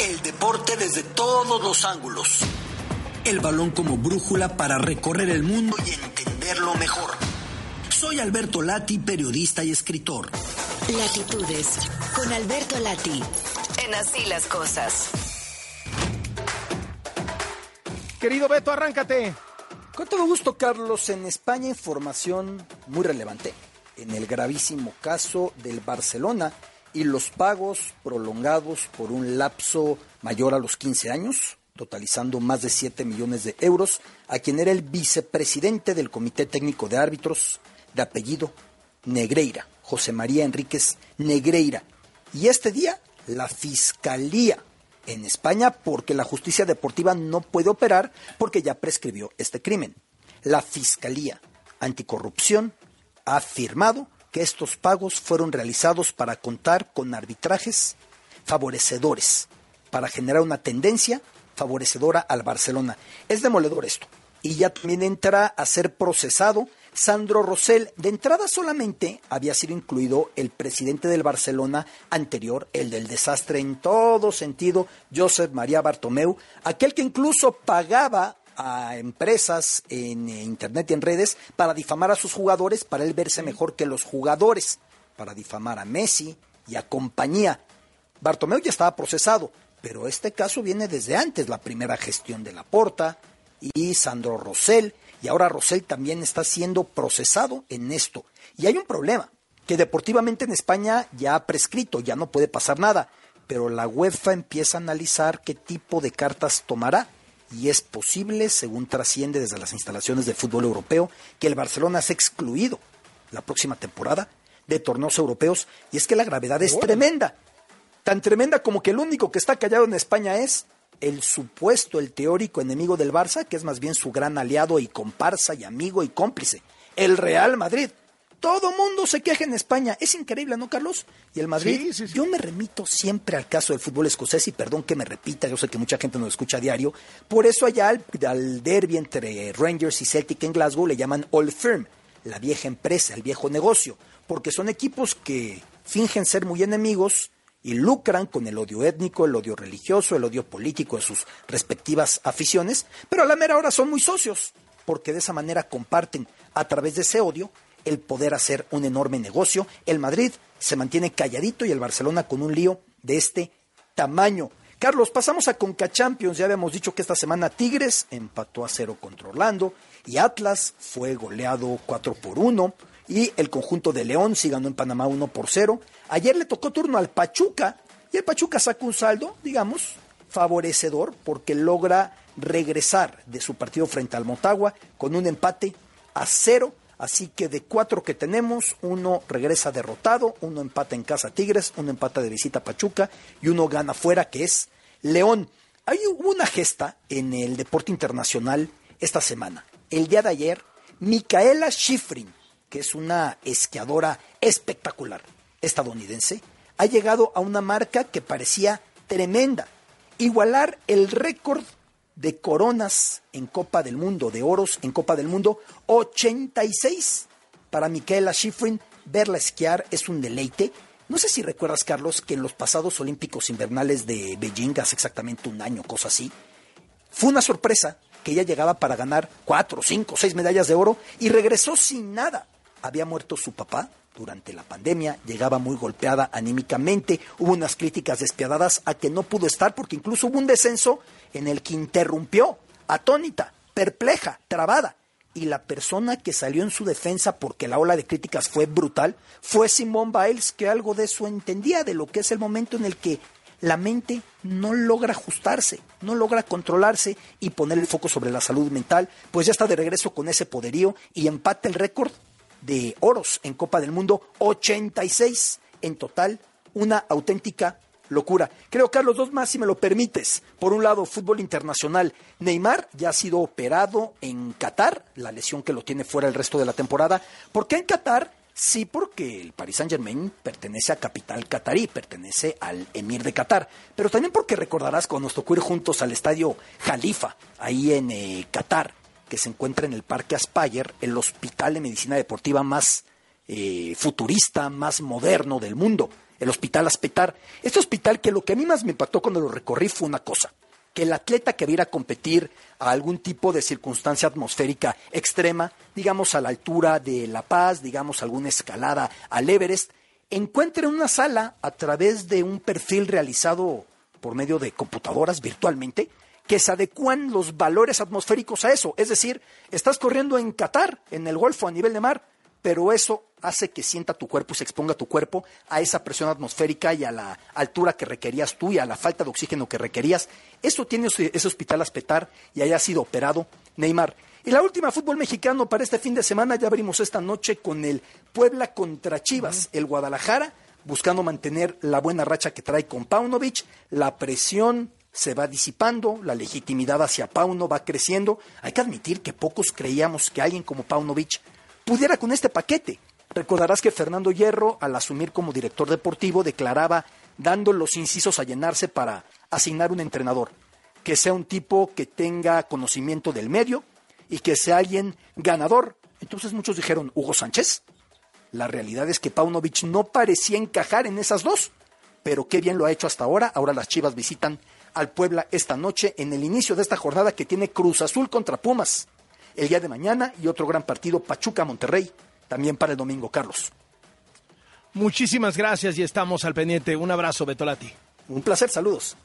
El deporte desde todos los ángulos. El balón como brújula para recorrer el mundo y entenderlo mejor. Soy Alberto Lati, periodista y escritor. Latitudes, con Alberto Lati, en Así las Cosas. Querido Beto, arráncate. Con todo gusto, Carlos. En España, información muy relevante. En el gravísimo caso del Barcelona y los pagos prolongados por un lapso mayor a los 15 años, totalizando más de 7 millones de euros, a quien era el vicepresidente del Comité Técnico de Árbitros, de apellido Negreira, José María Enríquez Negreira. Y este día, la Fiscalía en España, porque la justicia deportiva no puede operar porque ya prescribió este crimen. La Fiscalía Anticorrupción ha afirmado que estos pagos fueron realizados para contar con arbitrajes favorecedores, para generar una tendencia favorecedora al Barcelona. Es demoledor esto. Y ya también entra a ser procesado Sandro Rosell. De entrada solamente había sido incluido el presidente del Barcelona anterior, el del desastre en todo sentido, Josep María Bartomeu, aquel que incluso pagaba a empresas en internet y en redes para difamar a sus jugadores, para él verse mejor que los jugadores, para difamar a Messi y a compañía. Bartomeu ya estaba procesado, pero este caso viene desde antes, la primera gestión de Laporta y Sandro Rosell, y ahora Rosell también está siendo procesado en esto. Y hay un problema, que deportivamente en España ya ha prescrito, ya no puede pasar nada, pero la UEFA empieza a analizar qué tipo de cartas tomará y es posible, según trasciende desde las instalaciones de fútbol europeo, que el Barcelona sea excluido la próxima temporada de torneos europeos y es que la gravedad es tremenda. Tan tremenda como que el único que está callado en España es el supuesto, el teórico enemigo del Barça, que es más bien su gran aliado y comparsa y amigo y cómplice, el Real Madrid. Todo mundo se queja en España. Es increíble, ¿no, Carlos? Y el Madrid, yo me remito siempre al caso del fútbol escocés y perdón que me repita, yo sé que mucha gente nos escucha a diario. Por eso allá al, al derby entre Rangers y Celtic en Glasgow le llaman Old Firm, la vieja empresa, el viejo negocio, porque son equipos que fingen ser muy enemigos y lucran con el odio étnico, el odio religioso, el odio político de sus respectivas aficiones, pero a la mera hora son muy socios, porque de esa manera comparten a través de ese odio el poder hacer un enorme negocio. El Madrid se mantiene calladito y el Barcelona con un lío de este tamaño. Carlos, pasamos a Conca Champions. Ya habíamos dicho que esta semana Tigres empató a cero contra Orlando y Atlas fue goleado 4 por 1 y el conjunto de León sí ganó en Panamá 1 por 0. Ayer le tocó turno al Pachuca y el Pachuca sacó un saldo, digamos, favorecedor porque logra regresar de su partido frente al Motagua con un empate a cero Así que de cuatro que tenemos, uno regresa derrotado, uno empata en casa Tigres, uno empata de visita Pachuca y uno gana fuera, que es León. Hay una gesta en el deporte internacional esta semana. El día de ayer, Micaela Schifrin, que es una esquiadora espectacular estadounidense, ha llegado a una marca que parecía tremenda. Igualar el récord de coronas en Copa del Mundo, de oros en Copa del Mundo, 86 para Michaela Schifrin. Verla esquiar es un deleite. No sé si recuerdas, Carlos, que en los pasados Olímpicos Invernales de Beijing, hace exactamente un año, cosa así, fue una sorpresa que ella llegaba para ganar cuatro, cinco, seis medallas de oro y regresó sin nada. Había muerto su papá, durante la pandemia, llegaba muy golpeada anímicamente, hubo unas críticas despiadadas a que no pudo estar porque incluso hubo un descenso en el que interrumpió, atónita, perpleja, trabada. Y la persona que salió en su defensa porque la ola de críticas fue brutal fue Simone Biles, que algo de eso entendía, de lo que es el momento en el que la mente no logra ajustarse, no logra controlarse y poner el foco sobre la salud mental, pues ya está de regreso con ese poderío y empata el récord de oros en Copa del Mundo, 86 en total, una auténtica locura. Creo, Carlos, dos más, si me lo permites. Por un lado, fútbol internacional. Neymar ya ha sido operado en Qatar, la lesión que lo tiene fuera el resto de la temporada. ¿Por qué en Qatar? Sí, porque el Paris Saint Germain pertenece a capital catarí, pertenece al emir de Qatar, pero también porque recordarás cuando nos tocó ir juntos al estadio Jalifa, ahí en eh, Qatar, que se encuentra en el Parque Aspire, el hospital de medicina deportiva más eh, futurista, más moderno del mundo. el Hospital Aspetar. Este hospital que lo que a mí más me impactó cuando lo recorrí fue una cosa, que el atleta que viera competir a algún tipo de circunstancia atmosférica extrema, digamos a la altura de La Paz, digamos alguna escalada al Everest, encuentre una sala a través de un perfil realizado por medio de computadoras virtualmente, que se adecuan los valores atmosféricos a eso. Es decir, estás corriendo en Qatar, en el Golfo a nivel de mar, pero eso hace que sienta tu cuerpo y se exponga tu cuerpo a esa presión atmosférica y a la altura que requerías tú y a la falta de oxígeno que requerías. Eso tiene ese hospital Aspetar y haya sido operado Neymar. Y la última fútbol mexicano para este fin de semana ya abrimos esta noche con el Puebla contra Chivas, el Guadalajara, buscando mantener la buena racha que trae con Paunovic, la presión se va disipando, la legitimidad hacia Pauno va creciendo. Hay que admitir que pocos creíamos que alguien como Paunovic pudiera con este paquete. Recordarás que Fernando Hierro, al asumir como director deportivo, declaraba dando los incisos a llenarse para asignar un entrenador, que sea un tipo que tenga conocimiento del medio y que sea alguien ganador. Entonces muchos dijeron, Hugo Sánchez. La realidad es que Paunovic no parecía encajar en esas dos, pero qué bien lo ha hecho hasta ahora. Ahora las Chivas visitan al Puebla esta noche en el inicio de esta jornada que tiene Cruz Azul contra Pumas el día de mañana y otro gran partido Pachuca-Monterrey también para el domingo, Carlos. Muchísimas gracias y estamos al pendiente. Un abrazo, Betolati. Un placer, saludos.